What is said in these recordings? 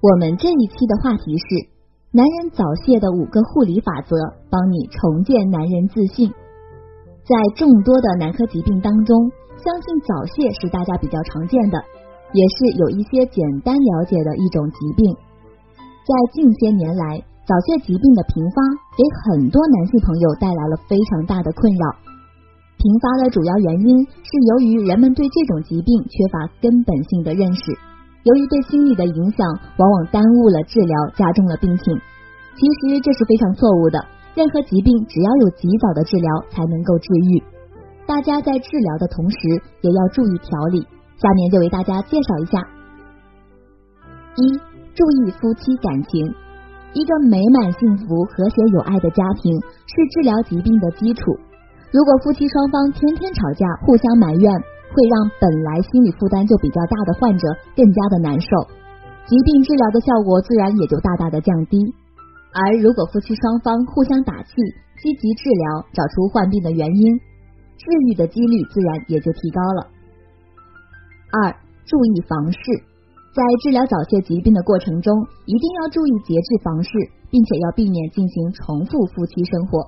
我们这一期的话题是男人早泄的五个护理法则，帮你重建男人自信。在众多的男科疾病当中，相信早泄是大家比较常见的，也是有一些简单了解的一种疾病。在近些年来，早泄疾病的频发给很多男性朋友带来了非常大的困扰。频发的主要原因是由于人们对这种疾病缺乏根本性的认识。由于对心理的影响，往往耽误了治疗，加重了病情。其实这是非常错误的。任何疾病只要有及早的治疗，才能够治愈。大家在治疗的同时，也要注意调理。下面就为大家介绍一下：一、注意夫妻感情。一个美满、幸福、和谐、有爱的家庭是治疗疾病的基础。如果夫妻双方天天吵架，互相埋怨。会让本来心理负担就比较大的患者更加的难受，疾病治疗的效果自然也就大大的降低。而如果夫妻双方互相打气，积极治疗，找出患病的原因，治愈的几率自然也就提高了。二、注意房事，在治疗早泄疾病的过程中，一定要注意节制房事，并且要避免进行重复夫妻生活。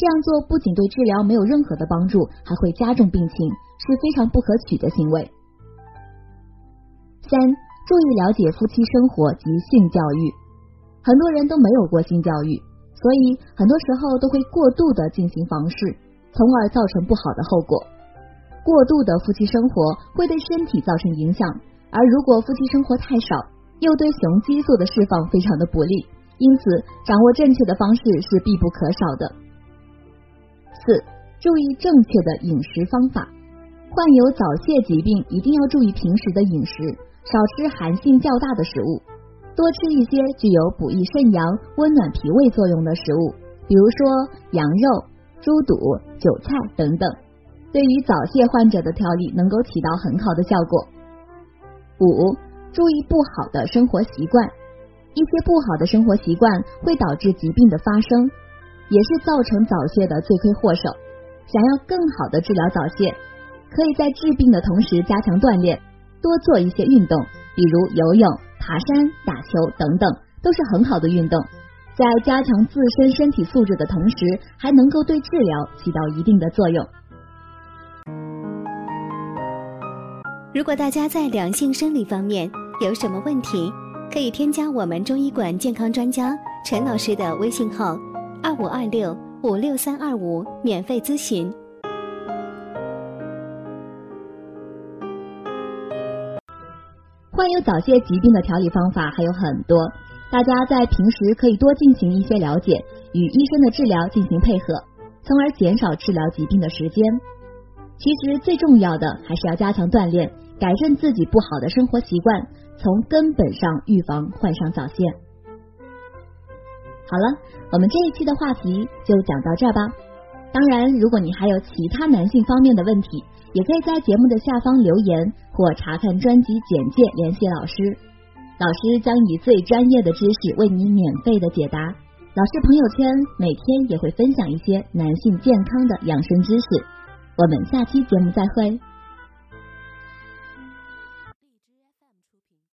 这样做不仅对治疗没有任何的帮助，还会加重病情，是非常不可取的行为。三、注意了解夫妻生活及性教育。很多人都没有过性教育，所以很多时候都会过度的进行房事，从而造成不好的后果。过度的夫妻生活会对身体造成影响，而如果夫妻生活太少，又对雄激素的释放非常的不利。因此，掌握正确的方式是必不可少的。四、注意正确的饮食方法。患有早泄疾病，一定要注意平时的饮食，少吃寒性较大的食物，多吃一些具有补益肾阳、温暖脾胃作用的食物，比如说羊肉、猪肚、韭菜等等，对于早泄患者的调理能够起到很好的效果。五、注意不好的生活习惯，一些不好的生活习惯会导致疾病的发生。也是造成早泄的罪魁祸首。想要更好的治疗早泄，可以在治病的同时加强锻炼，多做一些运动，比如游泳、爬山、打球等等，都是很好的运动。在加强自身身体素质的同时，还能够对治疗起到一定的作用。如果大家在良性生理方面有什么问题，可以添加我们中医馆健康专家陈老师的微信号。二五二六五六三二五，免费咨询。患有早泄疾病的调理方法还有很多，大家在平时可以多进行一些了解，与医生的治疗进行配合，从而减少治疗疾病的时间。其实最重要的还是要加强锻炼，改正自己不好的生活习惯，从根本上预防患上早泄。好了，我们这一期的话题就讲到这儿吧。当然，如果你还有其他男性方面的问题，也可以在节目的下方留言或查看专辑简介联系老师，老师将以最专业的知识为你免费的解答。老师朋友圈每天也会分享一些男性健康的养生知识。我们下期节目再会。